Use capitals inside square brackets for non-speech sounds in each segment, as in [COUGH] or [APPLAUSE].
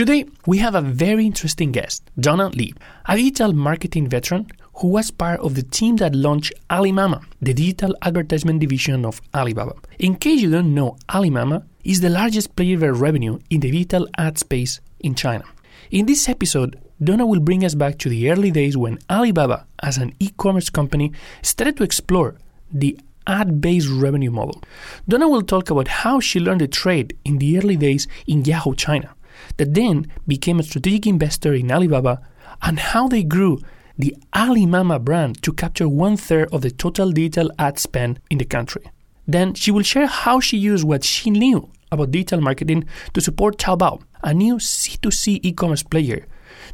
Today, we have a very interesting guest, Donna Lee, a digital marketing veteran who was part of the team that launched Alimama, the digital advertisement division of Alibaba. In case you don't know, Alimama is the largest player by revenue in the digital ad space in China. In this episode, Donna will bring us back to the early days when Alibaba, as an e commerce company, started to explore the ad based revenue model. Donna will talk about how she learned the trade in the early days in Yahoo China, that then became a strategic investor in Alibaba, and how they grew the Alimama brand to capture one third of the total digital ad spend in the country. Then she will share how she used what she knew about digital marketing to support Taobao, a new C2C e commerce player,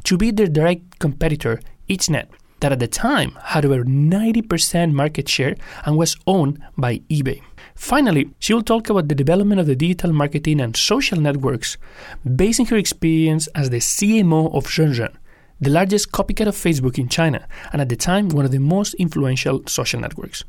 to be their direct competitor, Eachnet, that at the time had over 90% market share and was owned by eBay. Finally, she will talk about the development of the digital marketing and social networks on her experience as the CMO of Renren, the largest copycat of Facebook in China, and at the time one of the most influential social networks.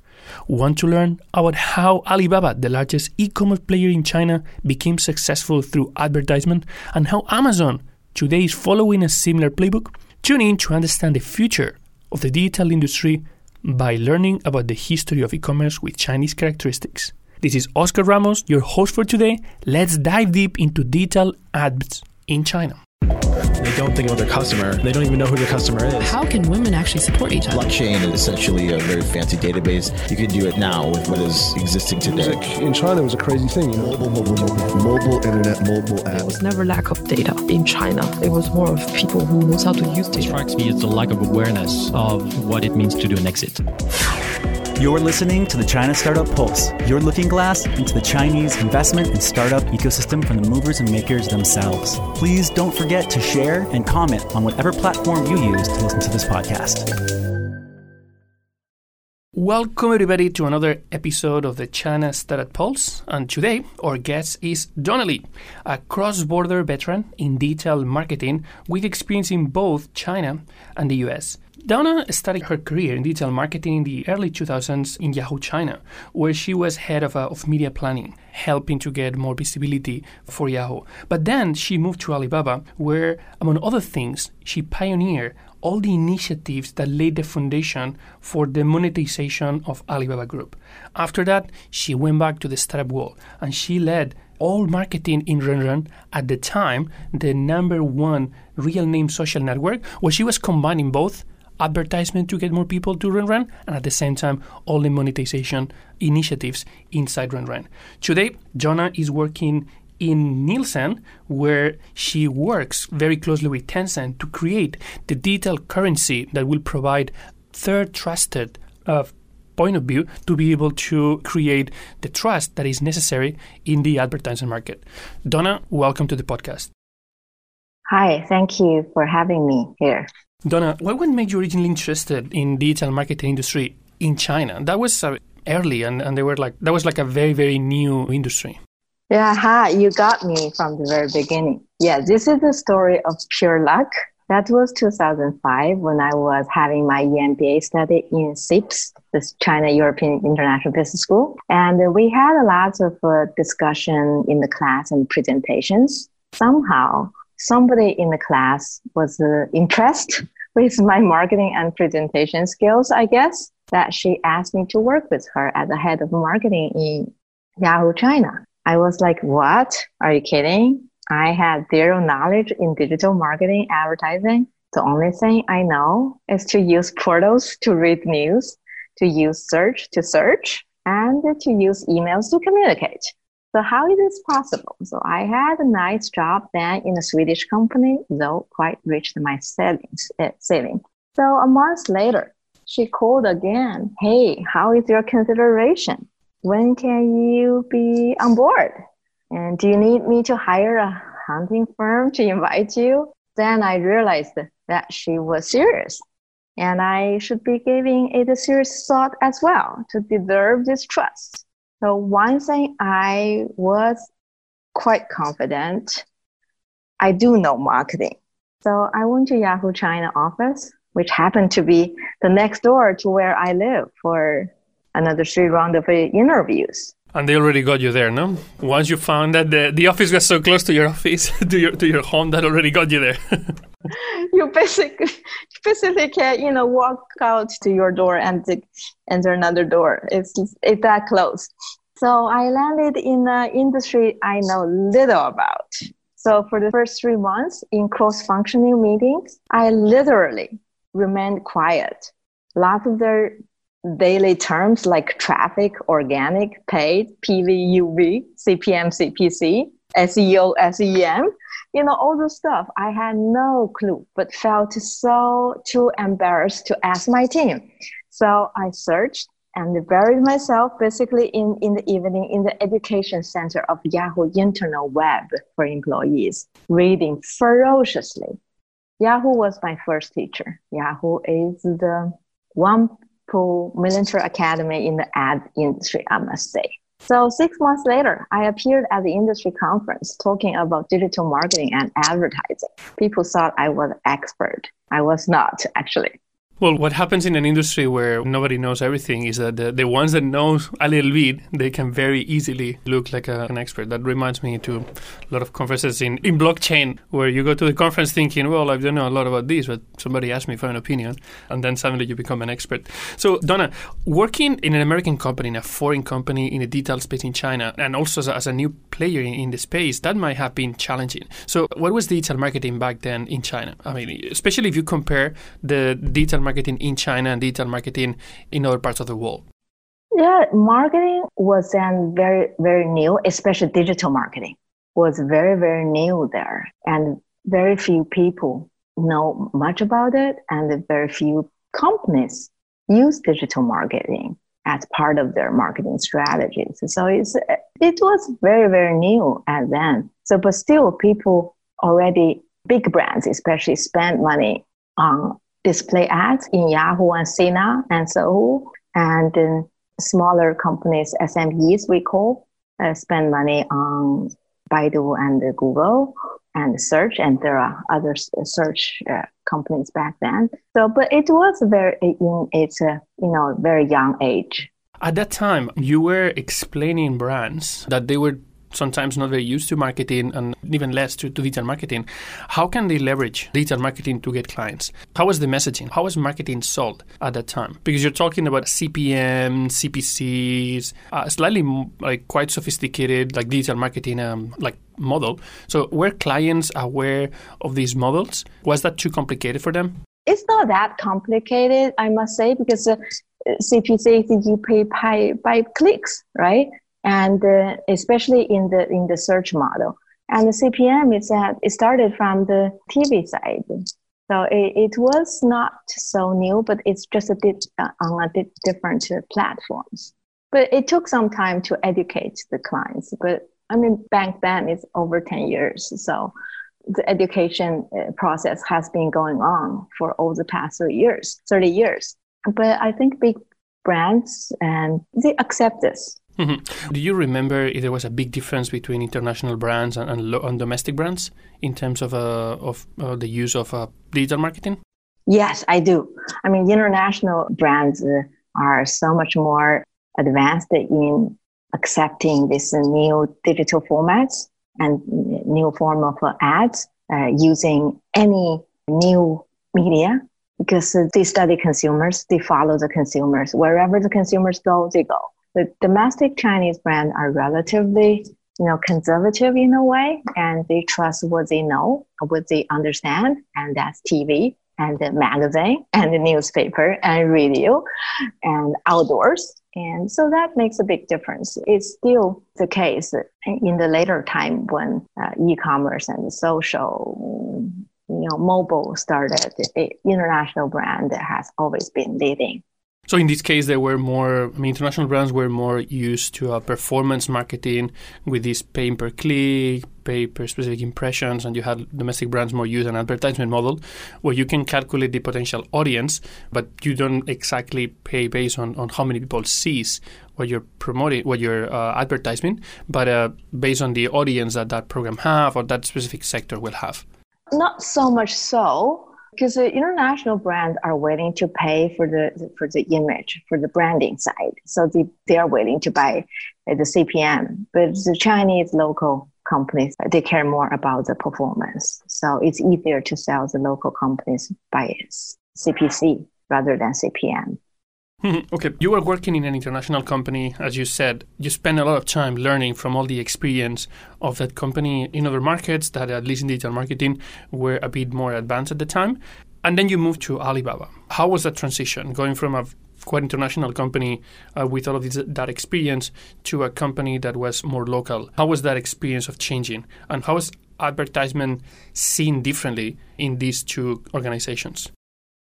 Want to learn about how Alibaba, the largest e commerce player in China, became successful through advertisement and how Amazon today is following a similar playbook? Tune in to understand the future of the digital industry by learning about the history of e commerce with Chinese characteristics. This is Oscar Ramos, your host for today. Let's dive deep into digital ads in China. They don't think about their customer. They don't even know who their customer is. How can women actually support each other? Blockchain is essentially a very fancy database. You can do it now with what is existing today. Like in China, it was a crazy thing. You know? Mobile, mobile, mobile, mobile internet, mobile app. There was never lack of data in China. It was more of people who knows how to use It data. strikes me as the lack of awareness of what it means to do an exit. You're listening to the China Startup Pulse, your looking glass into the Chinese investment and startup ecosystem from the movers and makers themselves. Please don't forget to share and comment on whatever platform you use to listen to this podcast. Welcome, everybody, to another episode of the China Startup Pulse. And today, our guest is Donna Lee, a cross border veteran in digital marketing with experience in both China and the US. Donna started her career in digital marketing in the early 2000s in Yahoo China, where she was head of, uh, of media planning, helping to get more visibility for Yahoo. But then she moved to Alibaba, where, among other things, she pioneered all the initiatives that laid the foundation for the monetization of Alibaba Group. After that, she went back to the startup world and she led all marketing in Renren at the time, the number one real name social network, where she was combining both advertisement to get more people to Renren and at the same time all the monetization initiatives inside Renren. Today, Donna is working in Nielsen, where she works very closely with Tencent to create the digital currency that will provide third trusted uh, point of view to be able to create the trust that is necessary in the advertising market. Donna, welcome to the podcast. Hi, thank you for having me here. Donna, what make you originally interested in digital marketing industry in China? That was uh, early, and, and they were like that was like a very very new industry. Yeah, hi, you got me from the very beginning. Yeah, this is the story of pure luck. That was 2005 when I was having my EMBA study in CEIBS, this China European International Business School. And we had a lot of uh, discussion in the class and presentations. Somehow, somebody in the class was uh, impressed [LAUGHS] with my marketing and presentation skills, I guess, that she asked me to work with her as the head of marketing in Yahoo China. I was like, what? Are you kidding? I had zero knowledge in digital marketing advertising. The only thing I know is to use portals to read news, to use search to search, and to use emails to communicate. So how is this possible? So I had a nice job then in a Swedish company, though quite reached my savings, uh, saving. So a month later, she called again. Hey, how is your consideration? When can you be on board? And do you need me to hire a hunting firm to invite you? Then I realized that she was serious and I should be giving it a serious thought as well to deserve this trust. So one thing I was quite confident, I do know marketing. So I went to Yahoo China office, which happened to be the next door to where I live for another three round of uh, interviews. And they already got you there, no? Once you found that the, the office was so close to your office, [LAUGHS] to your to your home, that already got you there. [LAUGHS] [LAUGHS] you basically basically can you know walk out to your door and enter another door. It's it's that close. So I landed in an industry I know little about. So for the first three months in cross-functioning meetings, I literally remained quiet. Lots of their daily terms like traffic, organic, paid, PV, UV, CPM, CPC, SEO, SEM, you know, all the stuff. I had no clue, but felt so too embarrassed to ask my team. So I searched and buried myself basically in, in the evening in the education center of Yahoo internal web for employees, reading ferociously. Yahoo was my first teacher. Yahoo is the one pool military academy in the ad industry, I must say. So six months later, I appeared at the industry conference talking about digital marketing and advertising. People thought I was an expert. I was not actually. Well, what happens in an industry where nobody knows everything is that the, the ones that know a little bit, they can very easily look like a, an expert. That reminds me to a lot of conferences in, in blockchain where you go to the conference thinking, well, I don't know a lot about this, but somebody asked me for an opinion, and then suddenly you become an expert. So, Donna, working in an American company, in a foreign company, in a digital space in China, and also as a, as a new player in, in the space, that might have been challenging. So, what was digital marketing back then in China? I mean, especially if you compare the digital marketing in China and digital marketing in other parts of the world? Yeah, marketing was then very, very new, especially digital marketing was very, very new there. And very few people know much about it, and very few companies use digital marketing as part of their marketing strategies. So it's, it was very, very new at then. So, but still, people already, big brands especially, spend money on display ads in Yahoo and Sina and Sohu, and then smaller companies, SMEs we call, uh, spend money on Baidu and Google and search, and there are other search uh, companies back then. So, but it was very in its uh, you know very young age. At that time, you were explaining brands that they were sometimes not very used to marketing and even less to, to digital marketing. How can they leverage digital marketing to get clients? How was the messaging? How was marketing sold at that time? Because you're talking about CPM, CPCs, uh, slightly like quite sophisticated like digital marketing um, like model. So were clients aware of these models? Was that too complicated for them? It's not that complicated, I must say, because uh, CPC you pay by, by clicks, right? And uh, especially in the in the search model. And the CPM is that it started from the TV side, so it, it was not so new, but it's just a bit uh, on a bit different platforms. But it took some time to educate the clients. But I mean, back then it's over ten years, so the education uh, process has been going on for all the past three years, 30 years. But I think big brands and they accept this. Mm-hmm. Do you remember if there was a big difference between international brands and, and, lo- and domestic brands in terms of uh, of uh, the use of uh, digital marketing? Yes, I do. I mean, international brands uh, are so much more advanced in accepting this new digital formats and new form of uh, ads uh, using any new media because they study consumers, they follow the consumers. Wherever the consumers go, they go the domestic Chinese brands are relatively, you know, conservative in a way, and they trust what they know, what they understand, and that's TV and the magazine and the newspaper and radio and outdoors. And so that makes a big difference. It's still the case in the later time when uh, e-commerce and social, you know, mobile started. The international brand has always been leading. So in this case, there were more. I mean, international brands were more used to uh, performance marketing with this pay per click, pay per specific impressions, and you had domestic brands more use an advertisement model where you can calculate the potential audience, but you don't exactly pay based on, on how many people sees what you're promoting, what you're uh, advertising, but uh, based on the audience that that program have or that specific sector will have. Not so much so because the international brands are willing to pay for the for the image for the branding side so they, they are willing to buy the CPM, but the Chinese local companies they care more about the performance. So it's easier to sell the local companies by CPC rather than CPM. [LAUGHS] Okay, you were working in an international company, as you said. You spent a lot of time learning from all the experience of that company in other markets that, at least in digital marketing, were a bit more advanced at the time. And then you moved to Alibaba. How was that transition, going from a quite international company uh, with all of this, that experience to a company that was more local? How was that experience of changing? And how was advertisement seen differently in these two organizations?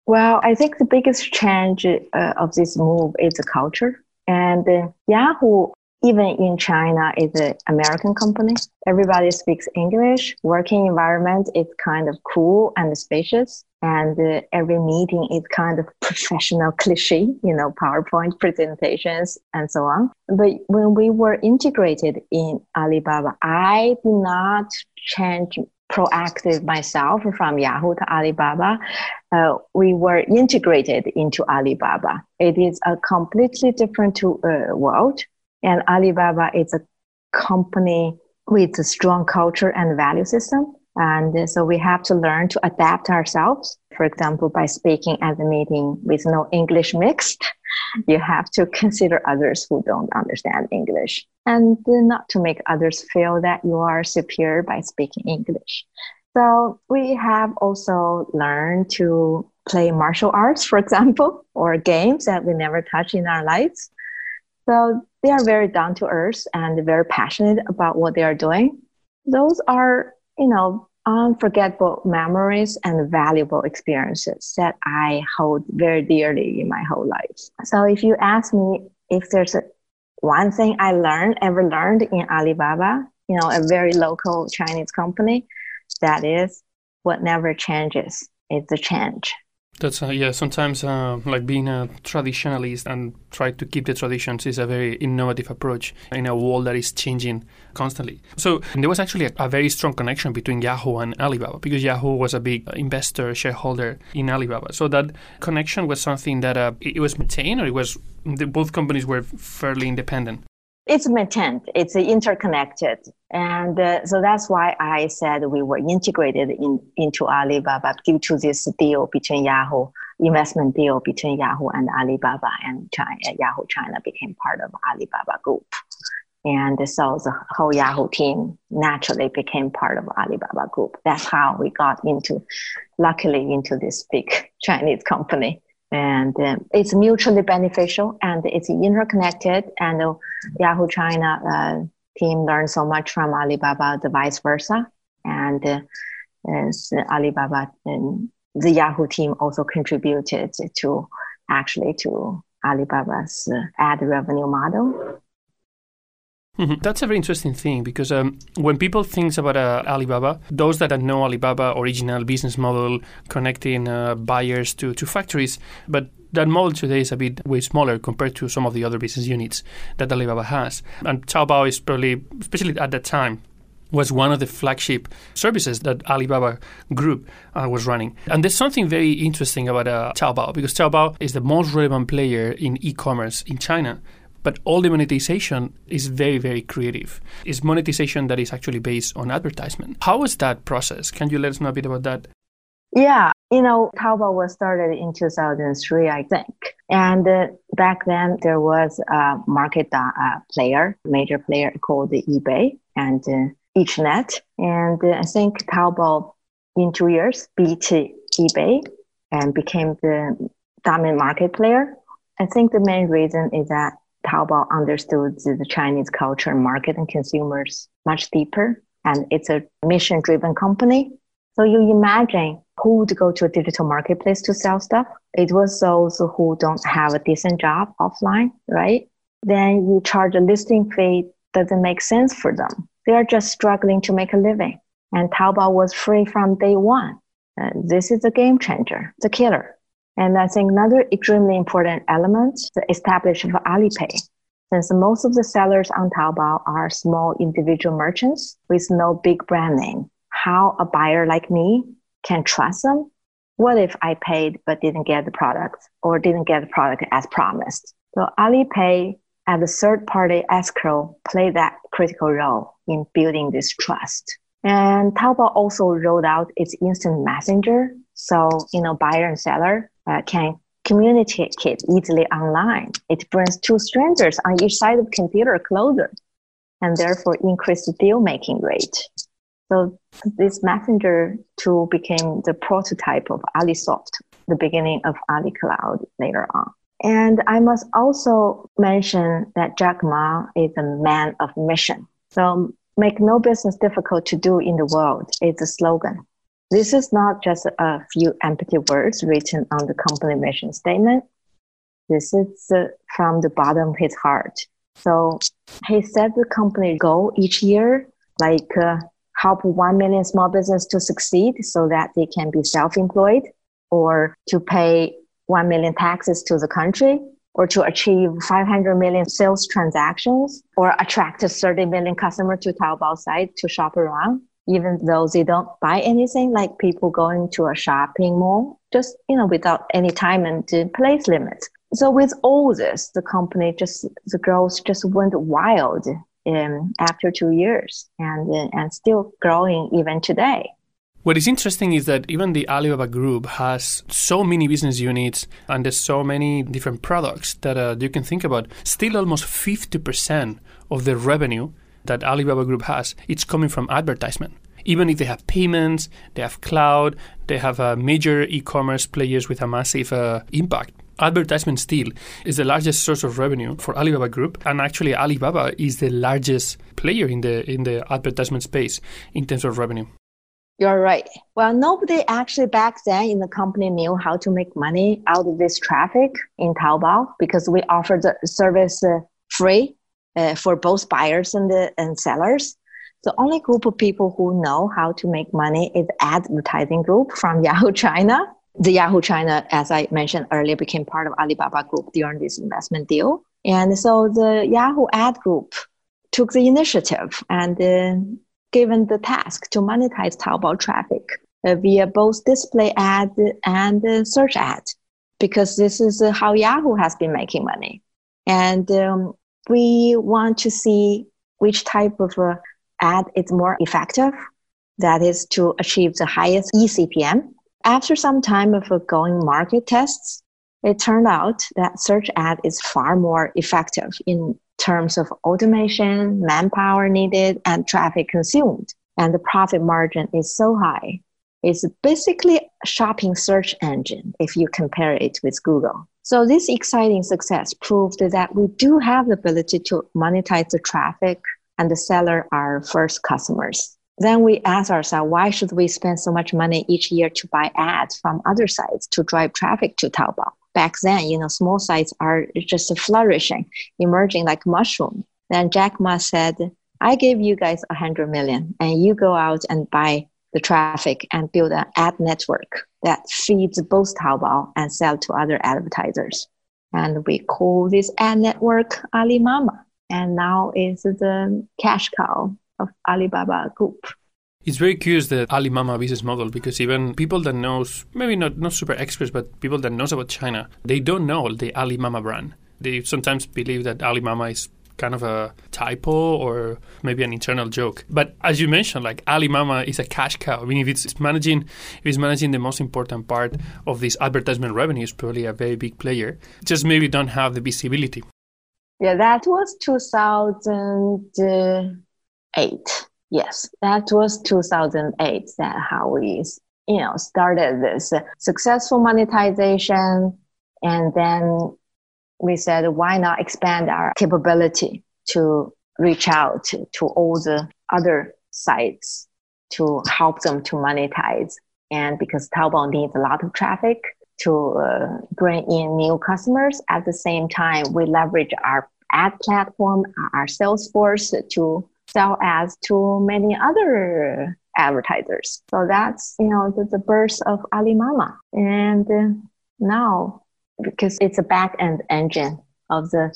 Well, I think the biggest change uh, of this move is the culture. And uh, Yahoo, even in China, is an American company. Everybody speaks English. Working environment is kind of cool and spacious. And uh, every meeting is kind of [LAUGHS] professional cliche, you know, PowerPoint presentations and so on. But when we were integrated in Alibaba, I did not change proactive myself from Yahoo to Alibaba, uh, we were integrated into Alibaba. It is a completely different to, uh, world, and Alibaba is a company with a strong culture and value system. And uh, so we have to learn to adapt ourselves. For example, by speaking at the meeting with no English mixed, mm-hmm. you have to consider others who don't understand English and uh, not to make others feel that you are superior by speaking English. So we have also learned to play martial arts, for example, [LAUGHS] or games that we never touch in our lives. So they are very down to earth and very passionate about what they are doing. Those are, you know, unforgettable memories and valuable experiences that I hold very dearly in my whole life. So if you ask me if there's a, one thing I learned, ever learned in Alibaba, you know, a very local Chinese company, that is what never changes is the change. That's uh, yeah. Sometimes uh, like being a traditionalist and try to keep the traditions is a very innovative approach in a world that is changing constantly. So there was actually a, a, very strong connection between Yahoo and Alibaba because Yahoo was a big investor shareholder in Alibaba. So that connection was something that uh, it was maintained, or it was the, both companies were fairly independent. It's maintained. It's interconnected, and uh, so that's why I said we were integrated in, into Alibaba due to this deal between Yahoo investment deal between Yahoo and Alibaba, and China, Yahoo China became part of Alibaba Group, and so the whole Yahoo team naturally became part of Alibaba Group. That's how we got into, luckily, into this big Chinese company and um, it's mutually beneficial and it's interconnected. And uh, yahoo china uh, team learned so much from alibaba the vice versa. And uh, alibaba and the yahoo team also contributed to actually to alibaba's uh, ad revenue model Mm-hmm. That's a very interesting thing because um, when people think about uh, Alibaba, those that know Alibaba original business model connecting uh, buyers to, to factories, but that model today is a bit way smaller compared to some of the other business units that Alibaba has. And Taobao is probably, especially at that time, was one of the flagship services that Alibaba Group uh, was running. And there's something very interesting about uh, Taobao because Taobao is the most relevant player in e-commerce in China but all the monetization is very, very creative. It's monetization that is actually based on advertisement. How was that process? Can you let us know a bit about that? Yeah, you know, Taobao was started in 2003, I think. And uh, back then, there was a market uh, player, major player called eBay and uh, EachNet. And uh, I think Taobao, in two years, beat eBay and became the dominant market player. I think the main reason is that Taobao understood the Chinese culture, and market, and consumers much deeper. And it's a mission driven company. So you imagine who would go to a digital marketplace to sell stuff? It was those who don't have a decent job offline, right? Then you charge a listing fee doesn't make sense for them. They are just struggling to make a living. And Taobao was free from day one. Uh, this is a game changer, the killer. And I think another extremely important element, the establishment of Alipay. Since most of the sellers on Taobao are small individual merchants with no big brand name, how a buyer like me can trust them? What if I paid but didn't get the product or didn't get the product as promised? So Alipay and the third party escrow played that critical role in building this trust. And Taobao also rolled out its instant messenger. So, you know, buyer and seller uh, can communicate easily online. It brings two strangers on each side of computer closer and therefore increase the deal making rate. So this messenger tool became the prototype of AliSoft, the beginning of Ali Cloud later on. And I must also mention that Jack Ma is a man of mission. So make no business difficult to do in the world is the slogan. This is not just a few empty words written on the company mission statement. This is uh, from the bottom of his heart. So he set the company goal each year, like uh, help 1 million small business to succeed so that they can be self-employed or to pay 1 million taxes to the country or to achieve 500 million sales transactions or attract 30 million customers to Taobao site to shop around, even though they don't buy anything like people going to a shopping mall, just, you know, without any time and place limits. So with all this, the company just, the growth just went wild um, after two years and, and still growing even today. What is interesting is that even the Alibaba Group has so many business units and there's so many different products that uh, you can think about. Still, almost 50% of the revenue that Alibaba Group has, it's coming from advertisement. Even if they have payments, they have cloud, they have uh, major e-commerce players with a massive uh, impact. Advertisement still is the largest source of revenue for Alibaba Group, and actually Alibaba is the largest player in the in the advertisement space in terms of revenue. You're right. Well, nobody actually back then in the company knew how to make money out of this traffic in Taobao because we offer the service uh, free uh, for both buyers and, the, and sellers. The only group of people who know how to make money is advertising group from [LAUGHS] Yahoo China. The Yahoo China, as I mentioned earlier, became part of Alibaba Group during this investment deal. And so the Yahoo ad group took the initiative and uh, given the task to monetize Taobao traffic uh, via both display ad and uh, search ad, because this is uh, how Yahoo has been making money. And um, we want to see which type of uh, ad is more effective, that is to achieve the highest eCPM. After some time of uh, going market tests, it turned out that search ad is far more effective in terms of automation, manpower needed, and traffic consumed. And the profit margin is so high. It's basically a shopping search engine if you compare it with Google. So this exciting success proved that we do have the ability to monetize the traffic and the seller are first customers. Then we ask ourselves, why should we spend so much money each year to buy ads from other sites to drive traffic to Taobao? back then, you know, small sites are just flourishing, emerging like mushroom. Then Jack Ma said, I give you guys a hundred million and you go out and buy the traffic and build an ad network that feeds both Taobao and sell to other advertisers. And we call this ad network Alimama. And now is the cash cow of Alibaba Group. It's very curious the Alimama business model because even people that knows maybe not not super experts but people that knows about China they don't know the Alimama brand. They sometimes believe that Alimama is kind of a typo or maybe an internal joke. But as you mentioned, like Alimama is a cash cow. I mean, if it's managing, if it's managing the most important part of this advertisement revenue, it's probably a very big player. Just maybe don't have the visibility. Yeah, that was 2008. Yes, that was 2008 that how we you know started this successful monetization and then we said why not expand our capability to reach out to, all the other sites to help them to monetize and because Taobao needs a lot of traffic to uh, bring in new customers at the same time we leverage our ad platform our sales force to sell ads to many other advertisers. So that's, you know, the, the birth of Alimama. And uh, now, because it's a back end engine of the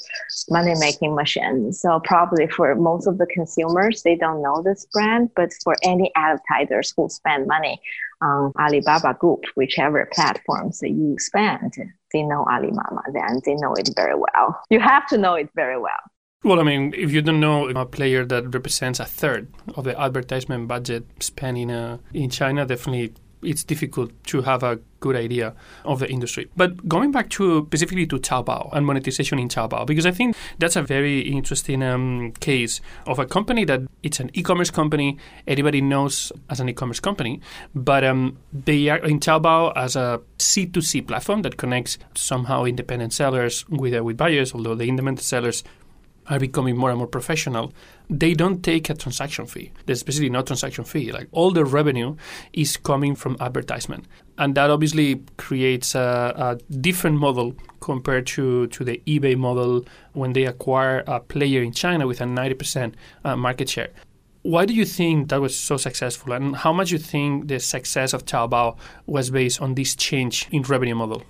money making machine. So probably for most of the consumers, they don't know this brand, but for any advertisers who spend money on Alibaba Group, whichever platforms that you spend, they know Alimama, then they know it very well. You have to know it very well. Well, I mean, if you don't know a player that represents a third of the advertisement budget spent in, uh, in China, definitely it's difficult to have a good idea of the industry. But going back to specifically to Taobao and monetization in Taobao, because I think that's a very interesting um, case of a company that it's an e-commerce company. Everybody knows as an e-commerce company, but um, they are in Taobao as a C2C platform that connects somehow independent sellers with uh, with buyers. Although the independent sellers are becoming more and more professional, they don't take a transaction fee. There's basically no transaction fee. Like all the revenue is coming from advertisement. And that obviously creates a, a different model compared to, to the eBay model when they acquire a player in China with a 90% uh, market share. Why do you think that was so successful? And how much do you think the success of Taobao was based on this change in revenue model?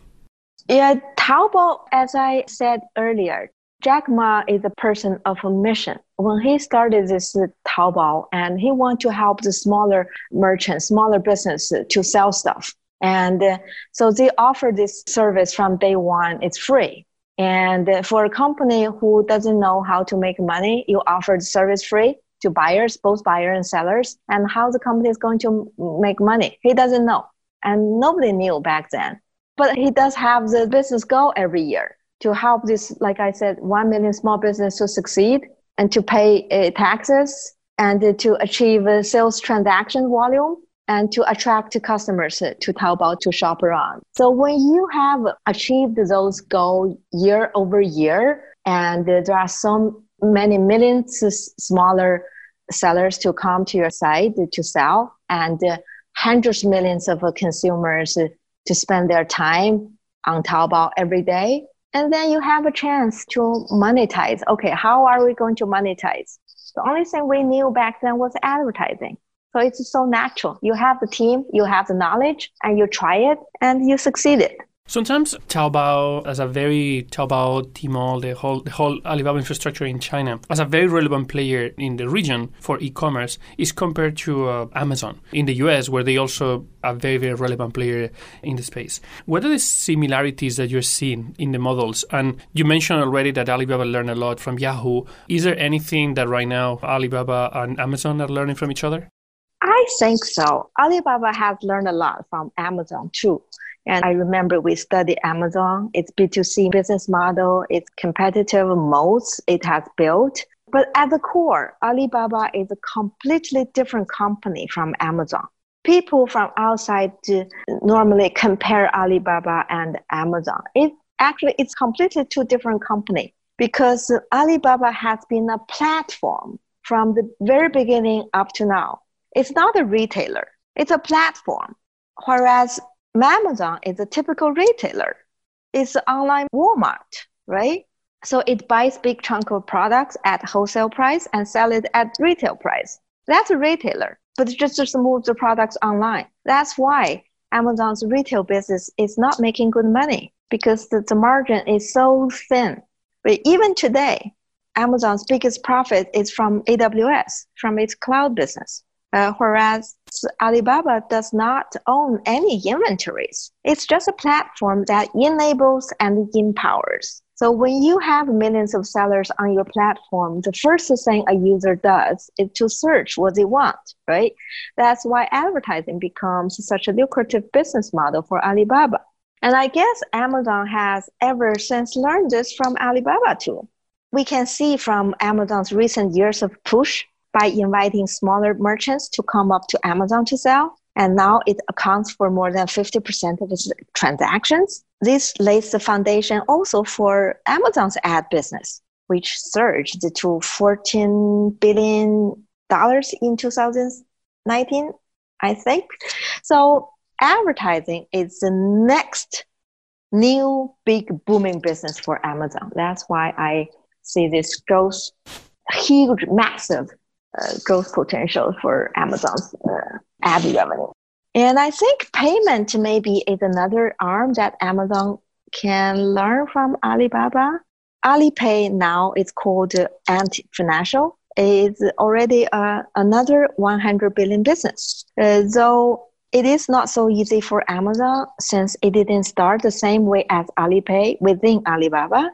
Yeah, Taobao, as I said earlier, Jack Ma is a person of a mission. When he started this Taobao and he wanted to help the smaller merchants, smaller business to sell stuff. And uh, so they offer this service from day one. It's free. And uh, for a company who doesn't know how to make money, you offer the service free to buyers, both buyer and sellers. And how the company is going to make money, he doesn't know. And nobody knew back then. But he does have the business goal every year to help this, like I said, 1 million small business to succeed and to pay uh, taxes and uh, to achieve a sales transaction volume and to attract customers uh, to Taobao to shop around. So when you have achieved those goals year over year, and there are so many millions smaller sellers to come to your site to sell, and hundreds of millions of consumers to spend their time on Taobao every day, and then you have a chance to monetize. Okay, how are we going to monetize? The only thing we knew back then was advertising. So it's so natural. You have the team, you have the knowledge, and you try it, and you succeeded. Sometimes Taobao, as a very Taobao, Tmall, the whole the whole Alibaba infrastructure in China, as a very relevant player in the region for e-commerce, is compared to uh, Amazon in the U.S., where they also are a very very relevant player in the space. What are the similarities that you're seeing in the models? And you mentioned already that Alibaba learned a lot from Yahoo. Is there anything that right now Alibaba and Amazon are learning from each other? I think so. Alibaba has learned a lot from Amazon too. And I remember we studied Amazon, its B2C business model, its competitive modes it has built. But at the core, Alibaba is a completely different company from Amazon. People from outside normally compare Alibaba and Amazon. It actually it's completely two different companies because Alibaba has been a platform from the very beginning up to now. It's not a retailer, it's a platform. Whereas Amazon is a typical retailer. It's an online Walmart, right? So it buys big chunk of products at wholesale price and sell it at retail price. That's a retailer, but it just, just moves the products online. That's why Amazon's retail business is not making good money because the, the margin is so thin. But even today, Amazon's biggest profit is from AWS, from its cloud business. Uh, whereas Alibaba does not own any inventories. It's just a platform that enables and empowers. So when you have millions of sellers on your platform, the first thing a user does is to search what they want, right? That's why advertising becomes such a lucrative business model for Alibaba. And I guess Amazon has ever since learned this from Alibaba too. We can see from Amazon's recent years of push by inviting smaller merchants to come up to Amazon to sell. And now it accounts for more than 50% of its transactions. This lays the foundation also for Amazon's ad business, which surged to $14 billion in 2019, I think. So advertising is the next new big booming business for Amazon. That's why I see this growth huge, massive growth potential for Amazon's uh, ad revenue. And I think payment maybe is another arm that Amazon can learn from Alibaba. Alipay now is called Ant Financial is already uh, another 100 billion business. Uh, though it is not so easy for Amazon since it didn't start the same way as Alipay within Alibaba.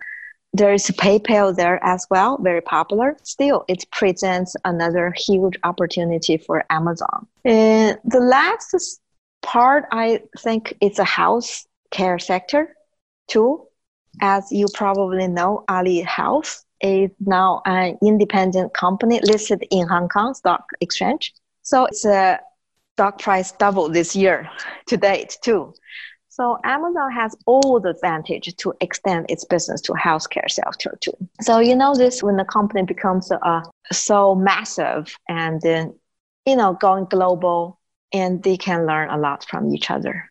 There is PayPal there as well, very popular. Still, it presents another huge opportunity for Amazon. And the last part, I think, is a house care sector too. As you probably know, Ali Health is now an independent company listed in Hong Kong Stock Exchange. So it's a stock price doubled this year [LAUGHS] to date too. So Amazon has all the advantage to extend its business to healthcare sector too. So you know this when the company becomes uh, so massive and then you know going global, and they can learn a lot from each other.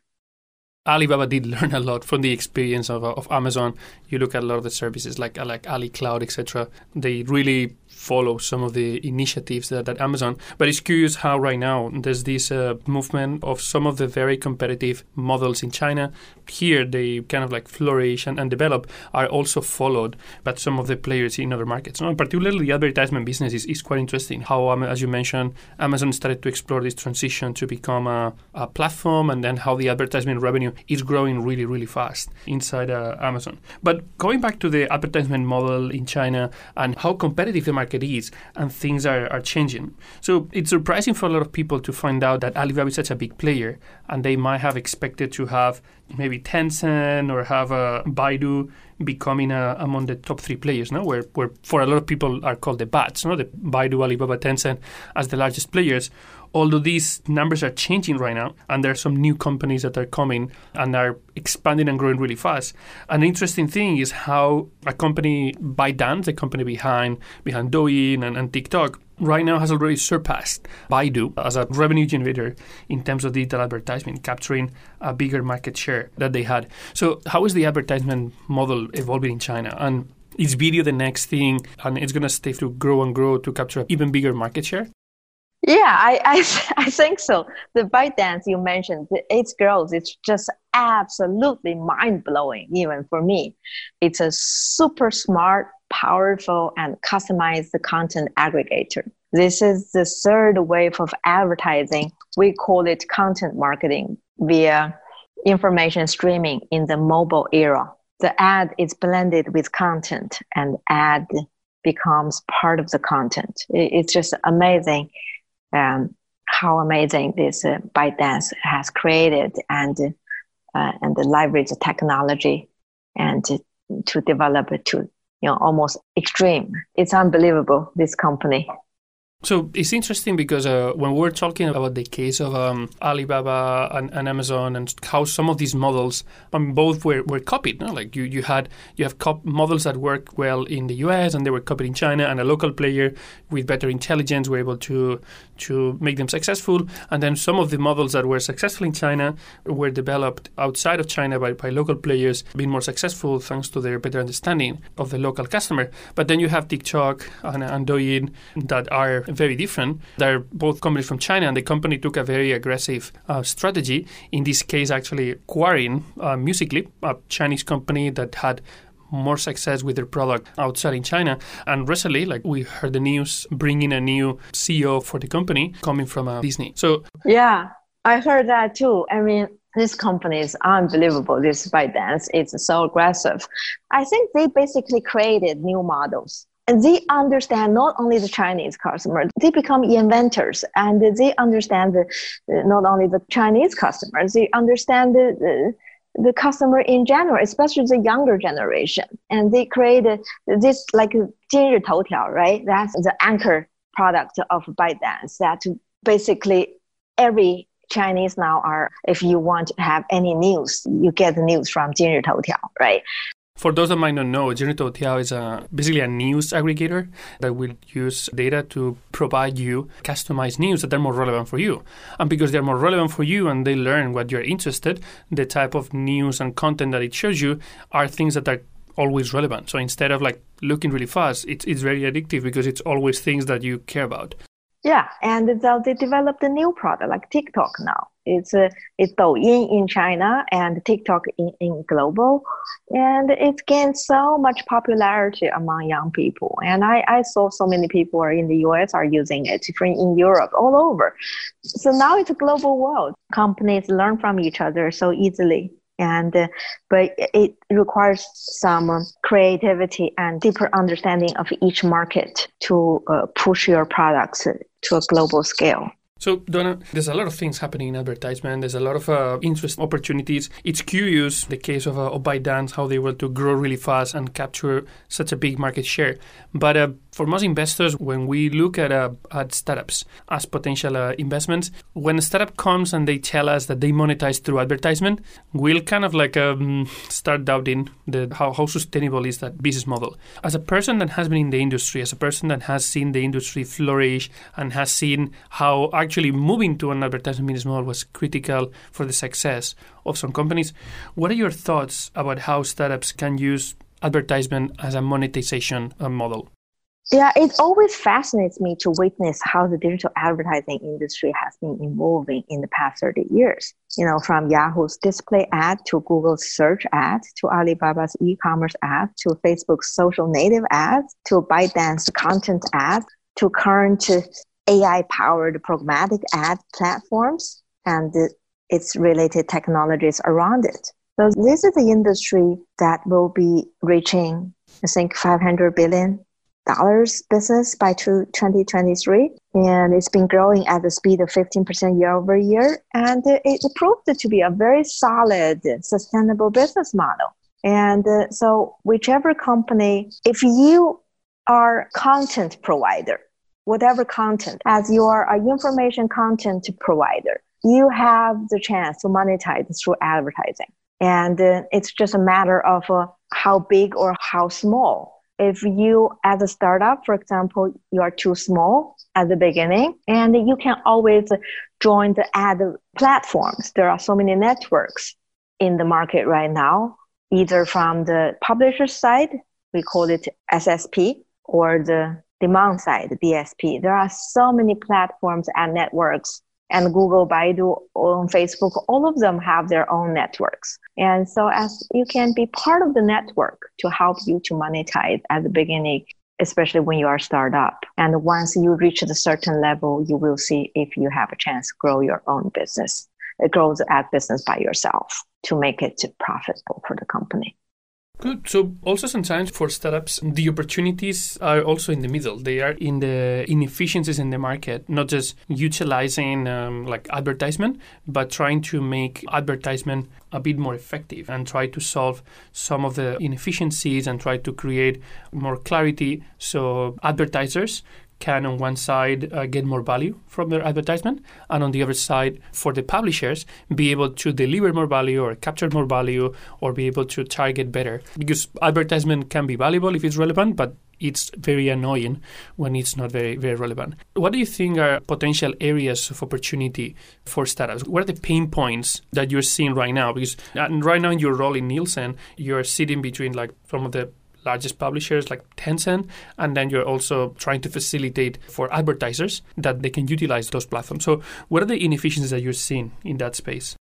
Alibaba did [LAUGHS] learn a lot from the experience of, of Amazon. You look at a lot of the services like like Ali Cloud, etc. They really follow some of the initiatives that, that Amazon. But it's curious how right now there's this uh, movement of some of the very competitive models in China. Here they kind of like flourish and, and develop are also followed by some of the players in other markets. No? Particularly the advertisement business is, is quite interesting. How, um, as you mentioned, Amazon started to explore this transition to become a, a platform and then how the advertisement revenue is growing really, really fast inside uh, Amazon. But going back to the advertisement model in China and how competitive the market is, and things are, are changing. So it's surprising for a lot of people to find out that Alibaba is such a big player, and they might have expected to have maybe Tencent or have a Baidu becoming a, among the top three players, no? Where, where for a lot of people are called the bats, no? The Baidu, Alibaba, Tencent as the largest players although these numbers are changing right now and there are some new companies that are coming and are expanding and growing really fast an interesting thing is how a company by ByteDance the company behind behind douyin and, and tiktok right now has already surpassed Baidu as a revenue generator in terms of digital advertisement, capturing a bigger market share that they had. So, how is the advertisement model evolving in China? And is video the next thing and it's going to stay to grow and grow to capture even bigger market share? Yeah, I, [LAUGHS] I, I think so. The ByteDance you mentioned, its growth is just absolutely mind blowing, even for me. It's a super smart, powerful, and customized content aggregator. This is the third wave of advertising. We call it content marketing via information streaming in the mobile era. The ad is blended with content, and ad becomes part of the content. It's just amazing um, how amazing this uh, ByteDance has created and uh, and leverage technology and to, to develop to you know almost extreme. It's unbelievable. This company. So it's interesting because uh, when we're talking about the case of um, Alibaba and, and, Amazon and how some of these models, I mean, both were, were copied. No? Like you, you had you have cop- models that work well in the U.S. and they were copied in China, and a local player with better intelligence were able to to make them successful. And then some of the models that were successful in China were developed outside of China by, by local players, being more successful thanks to their better understanding of the local customer. But then you have TikTok and, and Douyin that are very different. They're both companies from China, and the company took a very aggressive uh, strategy. In this case, actually acquiring uh, Musical.ly, a Chinese company that had more success with their product outside in China. And recently, like we heard the news, bringing a new CEO for the company coming from uh, Disney. So yeah, I heard that too. I mean, this company is unbelievable. This ByteDance, it's so aggressive. I think they basically created new models. And they understand not only the Chinese customer, they become inventors and they understand the, not only the Chinese customers, they understand the, the the customer in general, especially the younger generation. And they created this like 今日头条, right? That's the anchor product of ByteDance that basically every Chinese now are, if you want to have any news, you get the news from 今日头条, right? For those that might not know, Toutiao is a, basically a news aggregator that will use data to provide you customized news that are more relevant for you. And because they're more relevant for you and they learn what you're interested, the type of news and content that it shows you are things that are always relevant. So instead of like looking really fast, it's, it's very addictive because it's always things that you care about. Yeah, and they developed a new product like TikTok now It's uh, it's Douyin in China and TikTok in, in global, and it gained so much popularity among young people. And I, I saw so many people in the US are using it, different in Europe, all over. So now it's a global world. Companies learn from each other so easily and uh, but it requires some creativity and deeper understanding of each market to uh, push your products to a global scale. So, Donna, there's a lot of things happening in advertisement. There's a lot of uh, interest opportunities. It's curious the case of, uh, of how they were to grow really fast and capture such a big market share. But uh, for most investors, when we look at, uh, at startups as potential uh, investments, when a startup comes and they tell us that they monetize through advertisement, we'll kind of like um, start doubting the, how, how sustainable is that business model. As a person that has been in the industry, as a person that has seen the industry flourish and has seen how actually moving to an advertisement business model was critical for the success of some companies. What are your thoughts about how startups can use advertisement as a monetization uh, model? Yeah, it always fascinates me to witness how the digital advertising industry has been evolving in the past 30 years. You know, from Yahoo's display ad to Google's search ad to Alibaba's e-commerce ad to Facebook's social native ads to ByteDance content ads to current AI powered programmatic ad platforms and its related technologies around it. So this is the industry that will be reaching, I think, 500 billion dollars business by 2023 and it's been growing at the speed of 15% year over year and it proved to be a very solid sustainable business model and uh, so whichever company if you are content provider whatever content, as you are an information content provider, you have the chance to monetize through advertising. And uh, it's just a matter of uh, how big or how small. If you, as a startup, for example, you are too small at the beginning, and you can always join the ad platforms. There are so many networks in the market right now, either from the publisher side, we call it SSP, or the demand side, DSP. There are so many platforms and networks and Google, Baidu, on Facebook, all of them have their own networks. And so as you can be part of the network to help you to monetize at the beginning, especially when you are startup. And once you reach a certain level, you will see if you have a chance to grow your own business, grow the ad business by yourself to make it profitable for the company. Good. So also sometimes for startups, the opportunities are also in the middle. They are in the inefficiencies in the market, not just utilizing um, like advertisement, but trying to make advertisement a bit more effective and try to solve some of the inefficiencies and try to create more clarity so advertisers can on one side uh, get more value from their advertisement and on the other side for the publishers be able to deliver more value or capture more value or be able to target better because advertisement can be valuable if it's relevant but it's very annoying when it's not very very relevant. What do you think are potential areas of opportunity for startups? What are the pain points that you're seeing right now? Because uh, right now in your role in Nielsen, you're sitting between like some of the largest publishers like Tencent, and then you're also trying to facilitate for advertisers that they can utilize those platforms. So, what are the inefficiencies that you're seeing in that space?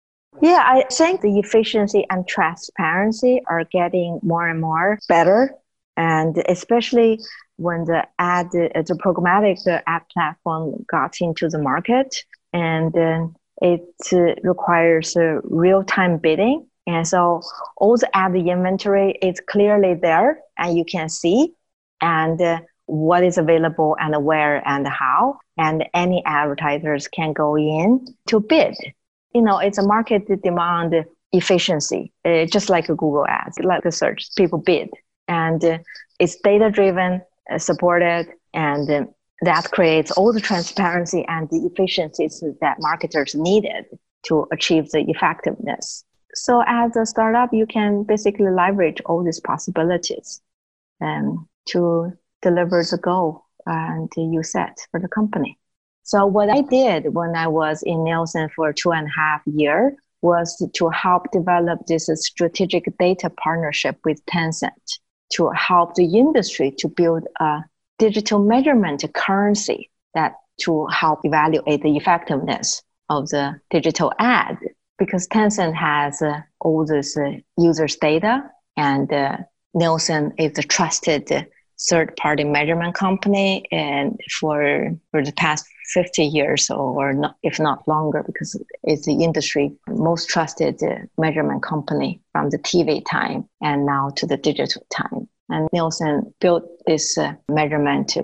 Yeah, I think the efficiency and transparency are getting more and more better, and especially when the ad, the programmatic the ad platform got into the market, and then it uh, requires uh, real time bidding and so all the ad inventory is clearly there and you can see and uh, what is available and where and how. And any advertisers can go in to bid. You know, it's a market demand efficiency, uh, just like a Google ads, like a search, people bid. And uh, it's data driven, uh, supported, and uh, that creates all the transparency and the efficiencies that marketers needed to achieve the effectiveness. So as a startup, you can basically leverage all these possibilities um, to deliver the goal and you set for the company. So what I did when I was in Nielsen for two and a half year was to help develop this strategic data partnership with Tencent to help the industry to build a digital measurement currency that to help evaluate the effectiveness of the digital ad because Tencent has uh, all this uh, users' data, and uh, Nielsen is a trusted third-party measurement company, and for for the past 50 years or not, if not longer, because it's the industry most trusted uh, measurement company from the TV time and now to the digital time. And Nielsen built this uh, measurement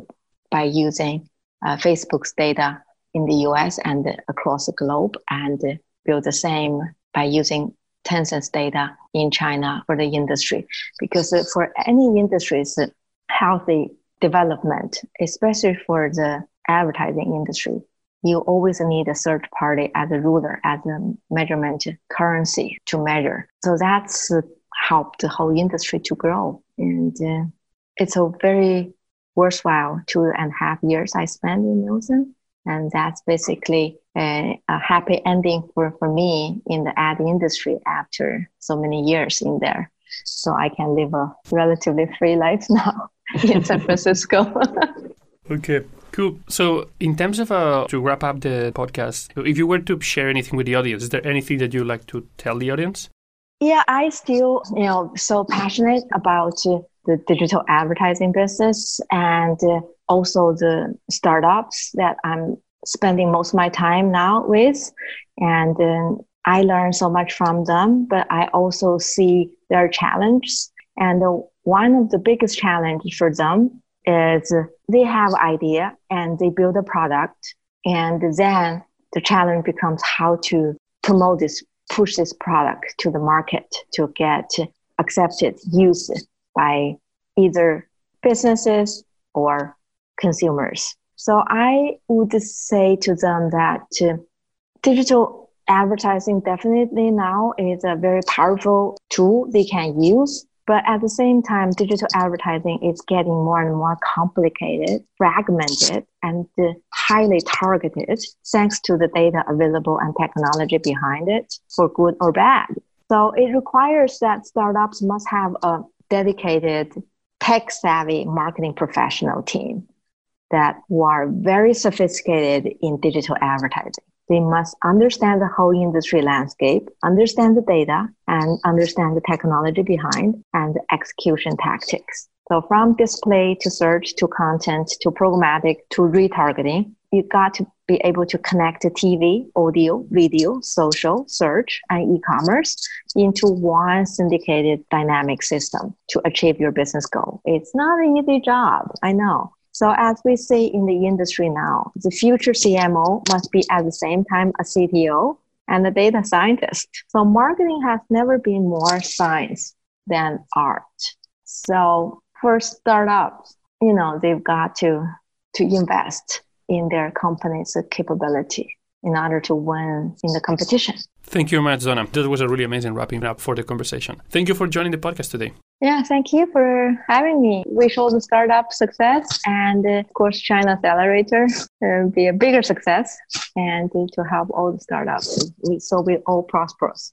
by using uh, Facebook's data in the US and across the globe and build the same by using Tencent's data in China for the industry. Because for any industries, healthy development, especially for the advertising industry, you always need a third party as a ruler, as a measurement currency to measure. So that's helped the whole industry to grow. And uh, it's a very worthwhile two and a half years I spent in Nielsen. And that's basically a, a happy ending for, for me in the ad industry after so many years in there. So I can live a relatively free life [LAUGHS] now in San [LAUGHS] Francisco. okay. Cool. So, in terms of uh, to wrap up the podcast, if you were to share anything with the audience, is there anything that you'd like to tell the audience? Yeah, I still, you know, so passionate about uh, the digital advertising business and uh, also the startups that I'm spending most of my time now with. And I learn so much from them, but I also see their challenges. And uh, one of the biggest challenges for them is they have idea and they build a product and then the challenge becomes how to promote this push this product to the market to get accepted used by either businesses or consumers so i would say to them that uh, digital advertising definitely now is a very powerful tool they can use but at the same time, digital advertising is getting more and more complicated, fragmented, and highly targeted thanks to the data available and technology behind it, for good or bad. So it requires that startups must have a dedicated tech savvy marketing professional team that are very sophisticated in digital advertising. They must understand the whole industry landscape, understand the data, and understand the technology behind and execution tactics. So from display to search to content to programmatic to retargeting, you got to be able to connect TV, audio, video, social, search, and e-commerce into one syndicated dynamic system to achieve your business goal. It's not an easy job, I know. So as we see in the industry now, the future CMO must be at the same time a CTO and a data scientist. So marketing has never been more science than art. So for startups, you know, they've got to to invest in their company's capability in order to win in the competition. Thank you very much, Donna. That was a really amazing wrapping up for the conversation. Thank you for joining the podcast today. Yeah, thank you for having me. Wish all the startup success and, uh, of course, China Accelerator uh, be a bigger success and uh, to help all the startups so we all prosperous.